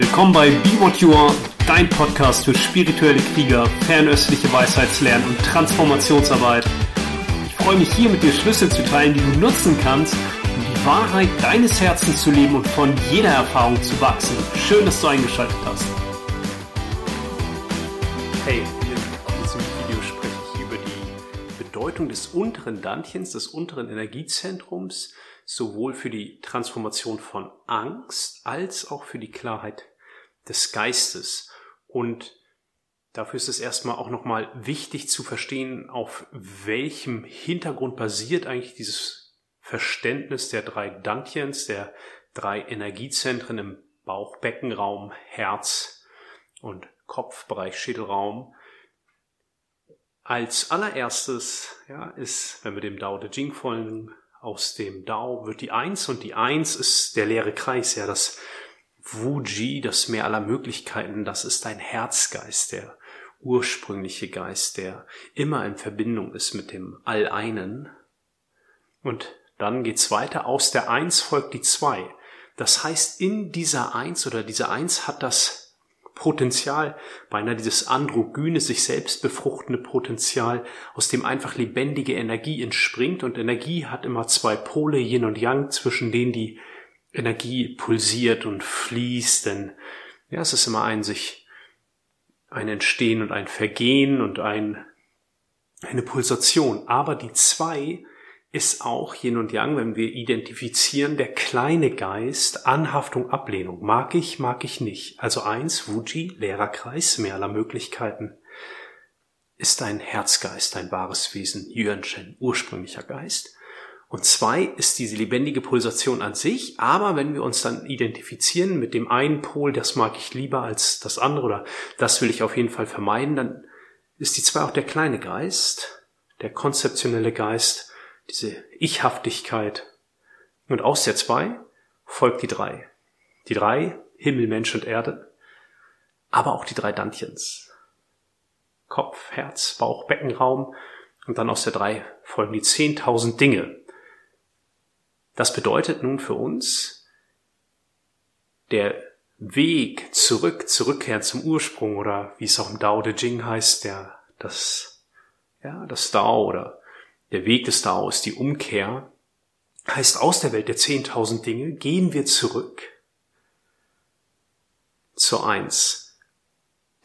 Willkommen bei Be What You Are, dein Podcast für spirituelle Krieger, fernöstliche Weisheitslernen und Transformationsarbeit. Ich freue mich hier mit dir Schlüssel zu teilen, die du nutzen kannst, um die Wahrheit deines Herzens zu leben und von jeder Erfahrung zu wachsen. Schön, dass du eingeschaltet hast. Hey, in diesem Video spreche ich über die Bedeutung des unteren Dantchens, des unteren Energiezentrums, sowohl für die Transformation von Angst als auch für die Klarheit des Geistes. Und dafür ist es erstmal auch nochmal wichtig zu verstehen, auf welchem Hintergrund basiert eigentlich dieses Verständnis der drei Dantjens, der drei Energiezentren im Bauchbeckenraum, Herz und Kopfbereich, Schädelraum. Als allererstes ja, ist, wenn wir dem Dao De Jing folgen, aus dem Dao wird die Eins und die Eins ist der leere Kreis, ja, das Wuji, das Meer aller Möglichkeiten, das ist ein Herzgeist, der ursprüngliche Geist, der immer in Verbindung ist mit dem All-Einen. Und dann geht's weiter. Aus der Eins folgt die Zwei. Das heißt, in dieser Eins oder diese Eins hat das Potenzial, beinahe dieses androgyne, sich selbst befruchtende Potenzial, aus dem einfach lebendige Energie entspringt. Und Energie hat immer zwei Pole, Yin und Yang, zwischen denen die Energie pulsiert und fließt, denn ja, es ist immer ein sich, ein Entstehen und ein Vergehen und ein, eine Pulsation. Aber die zwei ist auch Yin und Yang, wenn wir identifizieren, der kleine Geist, Anhaftung, Ablehnung. Mag ich, mag ich nicht. Also eins, Wuji, leerer Kreis, mehr aller Möglichkeiten, ist ein Herzgeist, ein wahres Wesen, Yuan Shen, ursprünglicher Geist. Und zwei ist diese lebendige Pulsation an sich, aber wenn wir uns dann identifizieren mit dem einen Pol, das mag ich lieber als das andere oder das will ich auf jeden Fall vermeiden, dann ist die zwei auch der kleine Geist, der konzeptionelle Geist, diese Ichhaftigkeit. Und aus der zwei folgt die drei. Die drei, Himmel, Mensch und Erde, aber auch die drei Dantjens. Kopf, Herz, Bauch, Beckenraum und dann aus der drei folgen die zehntausend Dinge, das bedeutet nun für uns, der Weg zurück, zurückkehren zum Ursprung oder wie es auch im Dao De Jing heißt, der, das, ja, das Dao oder der Weg des Dao ist die Umkehr, heißt aus der Welt der 10.000 Dinge gehen wir zurück zur Eins.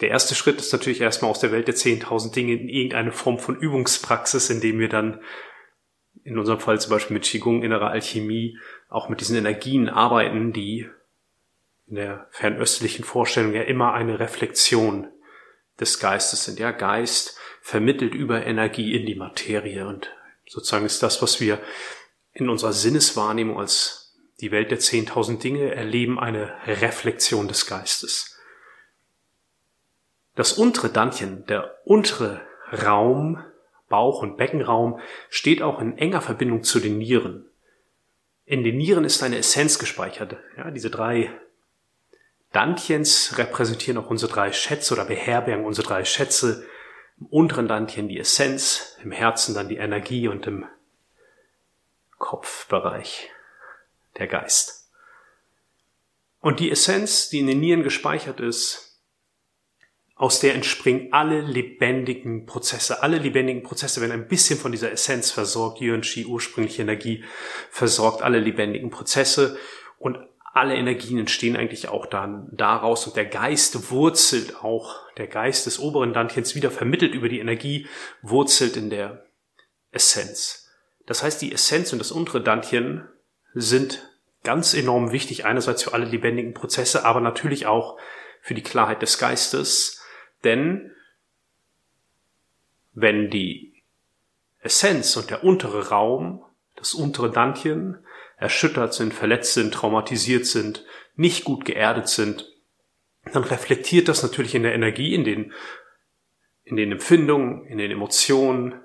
Der erste Schritt ist natürlich erstmal aus der Welt der 10.000 Dinge in irgendeine Form von Übungspraxis, indem wir dann in unserem Fall zum Beispiel mit Qigong, innerer Alchemie, auch mit diesen Energien arbeiten, die in der fernöstlichen Vorstellung ja immer eine Reflexion des Geistes sind. Ja, Geist vermittelt über Energie in die Materie und sozusagen ist das, was wir in unserer Sinneswahrnehmung als die Welt der 10.000 Dinge erleben, eine Reflexion des Geistes. Das untere Dantchen, der untere Raum Bauch- und Beckenraum steht auch in enger Verbindung zu den Nieren. In den Nieren ist eine Essenz gespeichert. Ja, diese drei Dantjens repräsentieren auch unsere drei Schätze oder beherbergen unsere drei Schätze. Im unteren Dantjen die Essenz, im Herzen dann die Energie und im Kopfbereich der Geist. Und die Essenz, die in den Nieren gespeichert ist, aus der entspringen alle lebendigen Prozesse. Alle lebendigen Prozesse werden ein bisschen von dieser Essenz versorgt. Yuan Shi, ursprüngliche Energie, versorgt alle lebendigen Prozesse und alle Energien entstehen eigentlich auch dann daraus und der Geist wurzelt auch, der Geist des oberen Dantchens wieder vermittelt über die Energie, wurzelt in der Essenz. Das heißt, die Essenz und das untere Dantchen sind ganz enorm wichtig, einerseits für alle lebendigen Prozesse, aber natürlich auch für die Klarheit des Geistes, denn wenn die Essenz und der untere Raum, das untere Dantchen, erschüttert sind, verletzt sind, traumatisiert sind, nicht gut geerdet sind, dann reflektiert das natürlich in der Energie, in den, in den Empfindungen, in den Emotionen,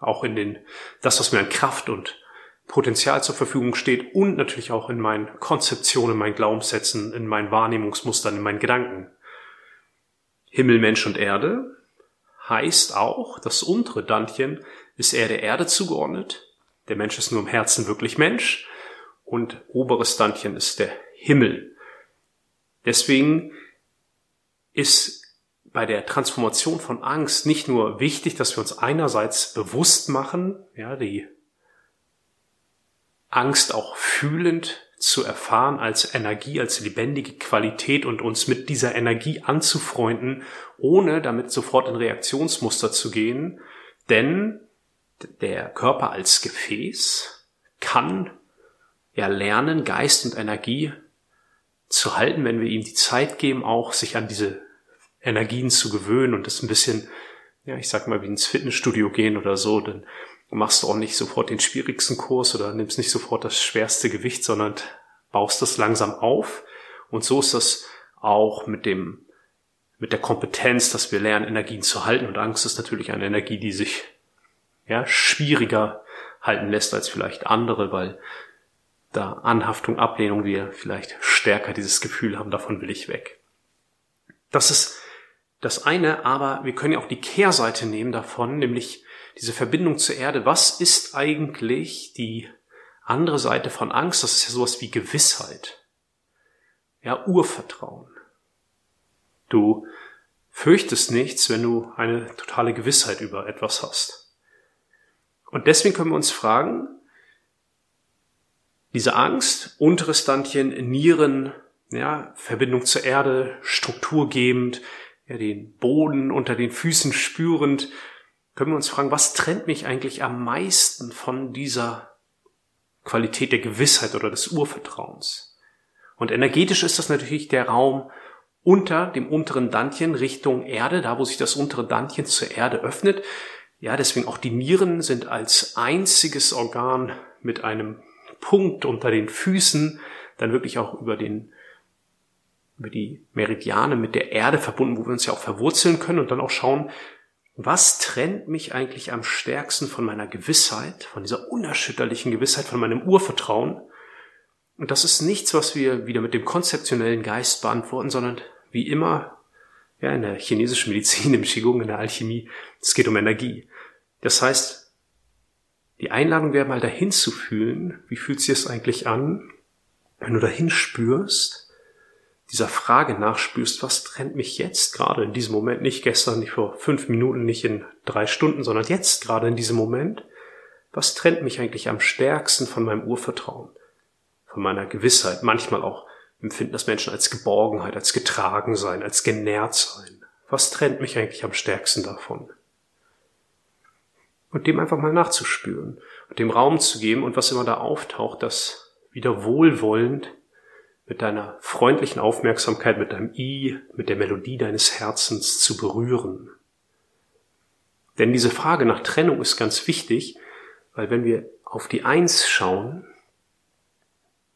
auch in den, das, was mir an Kraft und Potenzial zur Verfügung steht und natürlich auch in meinen Konzeptionen, in meinen Glaubenssätzen, in meinen Wahrnehmungsmustern, in meinen Gedanken. Himmel, Mensch und Erde heißt auch, das untere Dantchen ist eher der Erde zugeordnet. Der Mensch ist nur im Herzen wirklich Mensch. Und oberes Dantchen ist der Himmel. Deswegen ist bei der Transformation von Angst nicht nur wichtig, dass wir uns einerseits bewusst machen, ja, die Angst auch fühlend zu erfahren als Energie, als lebendige Qualität und uns mit dieser Energie anzufreunden, ohne damit sofort in Reaktionsmuster zu gehen. Denn der Körper als Gefäß kann ja lernen, Geist und Energie zu halten, wenn wir ihm die Zeit geben, auch sich an diese Energien zu gewöhnen und das ein bisschen, ja, ich sag mal, wie ins Fitnessstudio gehen oder so, dann machst du auch nicht sofort den schwierigsten Kurs oder nimmst nicht sofort das schwerste Gewicht, sondern baust das langsam auf. Und so ist das auch mit dem, mit der Kompetenz, dass wir lernen, Energien zu halten. Und Angst ist natürlich eine Energie, die sich, ja, schwieriger halten lässt als vielleicht andere, weil da Anhaftung, Ablehnung wir vielleicht stärker dieses Gefühl haben, davon will ich weg. Das ist das eine, aber wir können ja auch die Kehrseite nehmen davon, nämlich diese Verbindung zur Erde. Was ist eigentlich die andere Seite von Angst? Das ist ja sowas wie Gewissheit. Ja, Urvertrauen. Du fürchtest nichts, wenn du eine totale Gewissheit über etwas hast. Und deswegen können wir uns fragen, diese Angst, unteres Standchen, Nieren, ja, Verbindung zur Erde, strukturgebend, ja, den Boden unter den Füßen spürend, können wir uns fragen, was trennt mich eigentlich am meisten von dieser Qualität der Gewissheit oder des Urvertrauens? Und energetisch ist das natürlich der Raum unter dem unteren Dantchen Richtung Erde, da wo sich das untere Dantchen zur Erde öffnet. Ja, deswegen auch die Nieren sind als einziges Organ mit einem Punkt unter den Füßen dann wirklich auch über den über die Meridiane mit der Erde verbunden, wo wir uns ja auch verwurzeln können und dann auch schauen, was trennt mich eigentlich am stärksten von meiner Gewissheit, von dieser unerschütterlichen Gewissheit, von meinem Urvertrauen? Und das ist nichts, was wir wieder mit dem konzeptionellen Geist beantworten, sondern wie immer, ja, in der chinesischen Medizin, im Qigong, in der Alchemie, es geht um Energie. Das heißt, die Einladung wäre mal dahin zu fühlen, wie fühlt sich es eigentlich an, wenn du dahin spürst, dieser Frage nachspürst, was trennt mich jetzt gerade in diesem Moment, nicht gestern, nicht vor fünf Minuten, nicht in drei Stunden, sondern jetzt gerade in diesem Moment, was trennt mich eigentlich am stärksten von meinem Urvertrauen, von meiner Gewissheit, manchmal auch empfinden das Menschen als Geborgenheit, als getragen sein, als genährt sein. Was trennt mich eigentlich am stärksten davon? Und dem einfach mal nachzuspüren und dem Raum zu geben und was immer da auftaucht, das wieder wohlwollend mit deiner freundlichen Aufmerksamkeit, mit deinem I, mit der Melodie deines Herzens zu berühren. Denn diese Frage nach Trennung ist ganz wichtig, weil wenn wir auf die Eins schauen,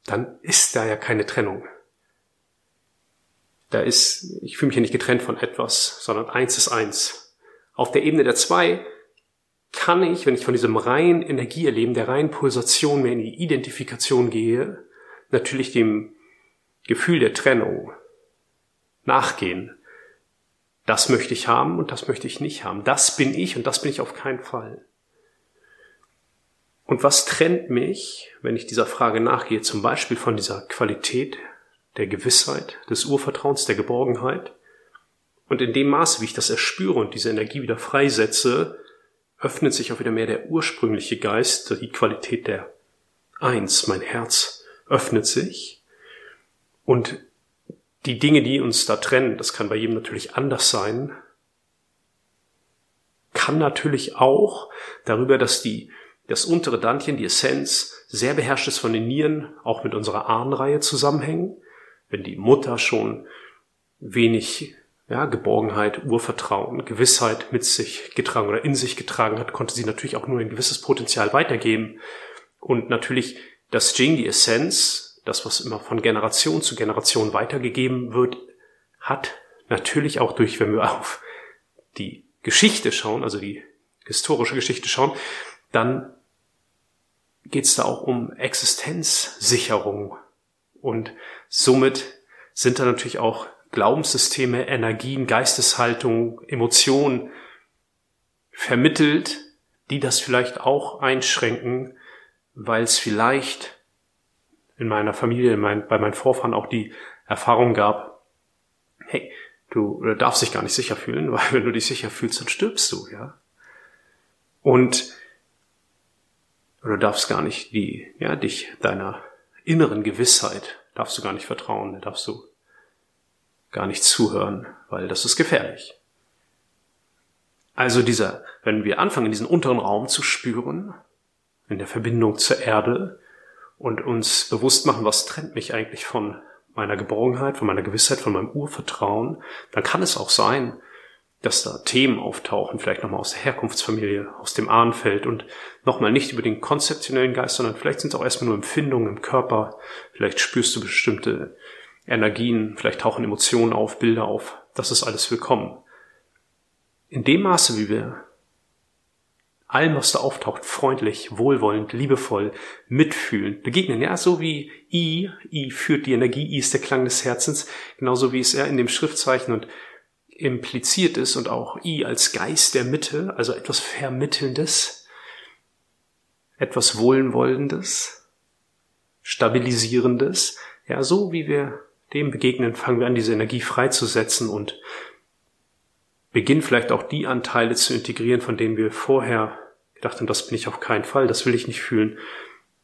dann ist da ja keine Trennung. Da ist, ich fühle mich ja nicht getrennt von etwas, sondern eins ist eins. Auf der Ebene der zwei kann ich, wenn ich von diesem reinen Energieerleben, der reinen Pulsation mehr in die Identifikation gehe, natürlich dem Gefühl der Trennung nachgehen. Das möchte ich haben und das möchte ich nicht haben. Das bin ich und das bin ich auf keinen Fall. Und was trennt mich, wenn ich dieser Frage nachgehe, zum Beispiel von dieser Qualität der Gewissheit, des Urvertrauens, der Geborgenheit? Und in dem Maße, wie ich das erspüre und diese Energie wieder freisetze, öffnet sich auch wieder mehr der ursprüngliche Geist, die Qualität der Eins, mein Herz öffnet sich und die Dinge, die uns da trennen, das kann bei jedem natürlich anders sein, kann natürlich auch darüber, dass die, das untere Dantchen, die Essenz, sehr beherrscht ist von den Nieren, auch mit unserer Ahnenreihe zusammenhängen. Wenn die Mutter schon wenig ja, Geborgenheit, Urvertrauen, Gewissheit mit sich getragen oder in sich getragen hat, konnte sie natürlich auch nur ein gewisses Potenzial weitergeben. Und natürlich das Jing, die Essenz, das, was immer von Generation zu Generation weitergegeben wird, hat natürlich auch durch, wenn wir auf die Geschichte schauen, also die historische Geschichte schauen, dann geht es da auch um Existenzsicherung. Und somit sind da natürlich auch Glaubenssysteme, Energien, Geisteshaltung, Emotionen vermittelt, die das vielleicht auch einschränken, weil es vielleicht in meiner Familie, in mein, bei meinen Vorfahren auch die Erfahrung gab, hey, du darfst dich gar nicht sicher fühlen, weil wenn du dich sicher fühlst, dann stirbst du, ja. Und du darfst gar nicht die, ja, dich deiner inneren Gewissheit darfst du gar nicht vertrauen, da darfst du gar nicht zuhören, weil das ist gefährlich. Also dieser, wenn wir anfangen, diesen unteren Raum zu spüren, in der Verbindung zur Erde und uns bewusst machen, was trennt mich eigentlich von meiner Geborgenheit, von meiner Gewissheit, von meinem Urvertrauen, dann kann es auch sein, dass da Themen auftauchen, vielleicht nochmal aus der Herkunftsfamilie, aus dem Ahnenfeld und nochmal nicht über den konzeptionellen Geist, sondern vielleicht sind es auch erstmal nur Empfindungen im Körper, vielleicht spürst du bestimmte Energien, vielleicht tauchen Emotionen auf, Bilder auf, das ist alles willkommen. In dem Maße, wie wir allem, was da auftaucht, freundlich, wohlwollend, liebevoll, mitfühlend, begegnen. Ja, so wie I, I führt die Energie, I ist der Klang des Herzens, genauso wie es ja in dem Schriftzeichen und impliziert ist und auch I als Geist der Mitte, also etwas Vermittelndes, etwas Wohlwollendes, Stabilisierendes. Ja, so wie wir dem begegnen, fangen wir an, diese Energie freizusetzen und beginnen vielleicht auch die Anteile zu integrieren, von denen wir vorher gedacht haben, das bin ich auf keinen Fall, das will ich nicht fühlen.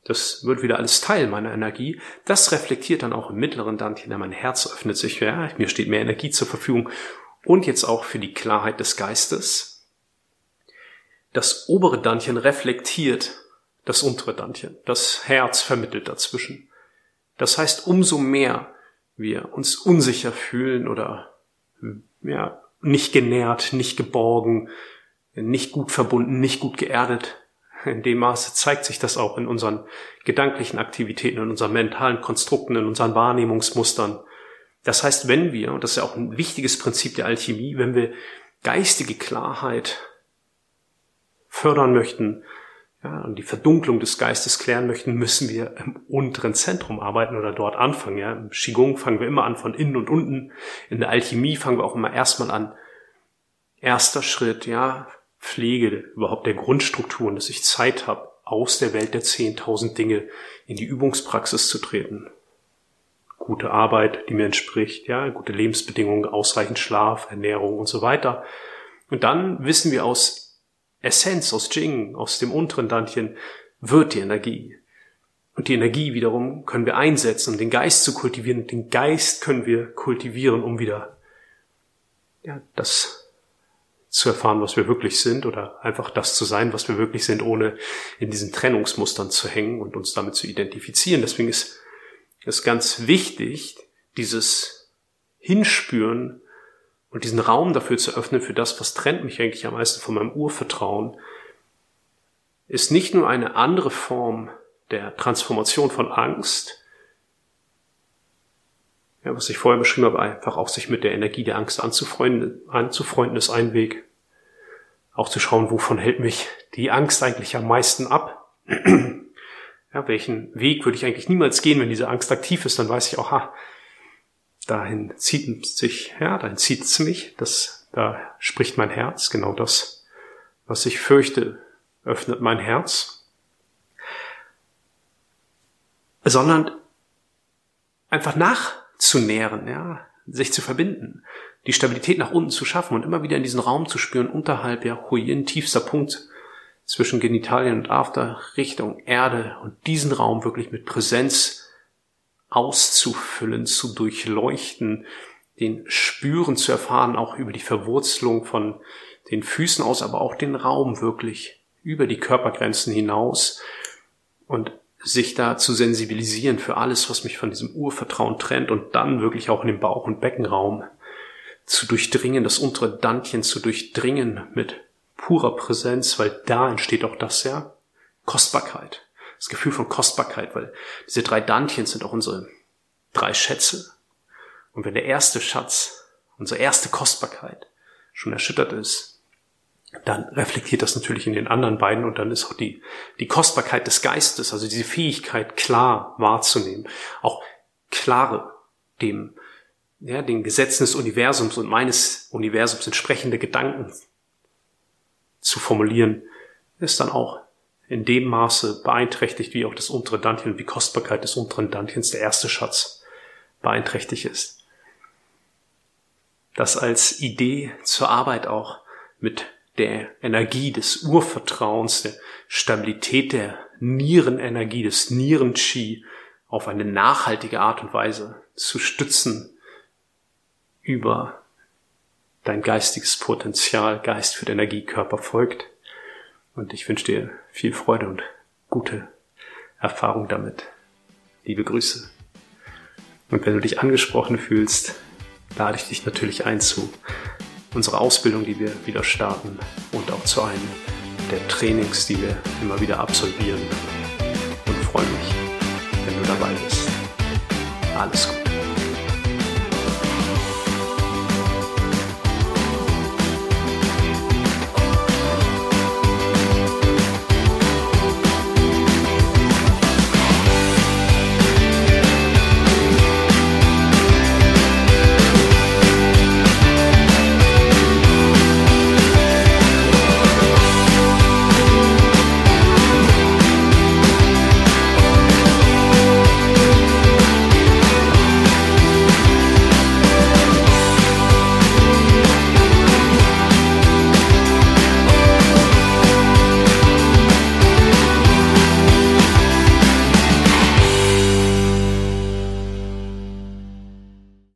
Das wird wieder alles Teil meiner Energie. Das reflektiert dann auch im mittleren Dantien, mein Herz öffnet sich, ja, mir steht mehr Energie zur Verfügung und jetzt auch für die Klarheit des Geistes. Das obere Dantchen reflektiert das untere Dantchen. Das Herz vermittelt dazwischen. Das heißt, umso mehr wir uns unsicher fühlen oder ja, nicht genährt, nicht geborgen, nicht gut verbunden, nicht gut geerdet. In dem Maße zeigt sich das auch in unseren gedanklichen Aktivitäten, in unseren mentalen Konstrukten, in unseren Wahrnehmungsmustern. Das heißt, wenn wir, und das ist ja auch ein wichtiges Prinzip der Alchemie, wenn wir geistige Klarheit fördern möchten, ja, und die Verdunklung des Geistes klären möchten, müssen wir im unteren Zentrum arbeiten oder dort anfangen. Ja. Im Qigong fangen wir immer an von innen und unten. In der Alchemie fangen wir auch immer erstmal an. Erster Schritt, ja, Pflege überhaupt der Grundstrukturen, dass ich Zeit habe, aus der Welt der 10.000 Dinge in die Übungspraxis zu treten. Gute Arbeit, die mir entspricht, ja, gute Lebensbedingungen, ausreichend Schlaf, Ernährung und so weiter. Und dann wissen wir aus Essenz aus Jing, aus dem unteren Dantchen, wird die Energie. Und die Energie wiederum können wir einsetzen, um den Geist zu kultivieren. Und den Geist können wir kultivieren, um wieder ja, das zu erfahren, was wir wirklich sind, oder einfach das zu sein, was wir wirklich sind, ohne in diesen Trennungsmustern zu hängen und uns damit zu identifizieren. Deswegen ist es ganz wichtig, dieses Hinspüren und diesen Raum dafür zu öffnen, für das, was trennt mich eigentlich am meisten von meinem Urvertrauen, ist nicht nur eine andere Form der Transformation von Angst, ja, was ich vorher beschrieben habe, einfach auch sich mit der Energie der Angst anzufreunden, anzufreunden ist ein Weg. Auch zu schauen, wovon hält mich die Angst eigentlich am meisten ab. ja, welchen Weg würde ich eigentlich niemals gehen, wenn diese Angst aktiv ist, dann weiß ich auch, ha, dahin zieht sich, ja, dahin zieht es mich, das, da spricht mein Herz, genau das, was ich fürchte, öffnet mein Herz, sondern einfach nachzunähren, ja, sich zu verbinden, die Stabilität nach unten zu schaffen und immer wieder in diesen Raum zu spüren, unterhalb ja Huyin, tiefster Punkt zwischen Genitalien und After, Richtung Erde und diesen Raum wirklich mit Präsenz auszufüllen, zu durchleuchten, den Spüren zu erfahren, auch über die Verwurzelung von den Füßen aus, aber auch den Raum wirklich über die Körpergrenzen hinaus und sich da zu sensibilisieren für alles, was mich von diesem Urvertrauen trennt und dann wirklich auch in den Bauch- und Beckenraum zu durchdringen, das untere Dantchen zu durchdringen mit purer Präsenz, weil da entsteht auch das, ja, Kostbarkeit das Gefühl von Kostbarkeit, weil diese drei Dantchen sind auch unsere drei Schätze. Und wenn der erste Schatz, unsere erste Kostbarkeit schon erschüttert ist, dann reflektiert das natürlich in den anderen beiden und dann ist auch die, die Kostbarkeit des Geistes, also diese Fähigkeit klar wahrzunehmen, auch klare dem, ja, den Gesetzen des Universums und meines Universums entsprechende Gedanken zu formulieren, ist dann auch in dem Maße beeinträchtigt, wie auch das untere Dantchen und die Kostbarkeit des unteren Dantchens, der erste Schatz, beeinträchtigt ist. das als Idee zur Arbeit auch mit der Energie des Urvertrauens, der Stabilität der Nierenenergie, des Nieren-Chi auf eine nachhaltige Art und Weise zu stützen über dein geistiges Potenzial, Geist für Energie, Körper folgt. Und ich wünsche dir viel Freude und gute Erfahrung damit. Liebe Grüße. Und wenn du dich angesprochen fühlst, lade ich dich natürlich ein zu unserer Ausbildung, die wir wieder starten und auch zu einem der Trainings, die wir immer wieder absolvieren. Und freue mich, wenn du dabei bist. Alles gut.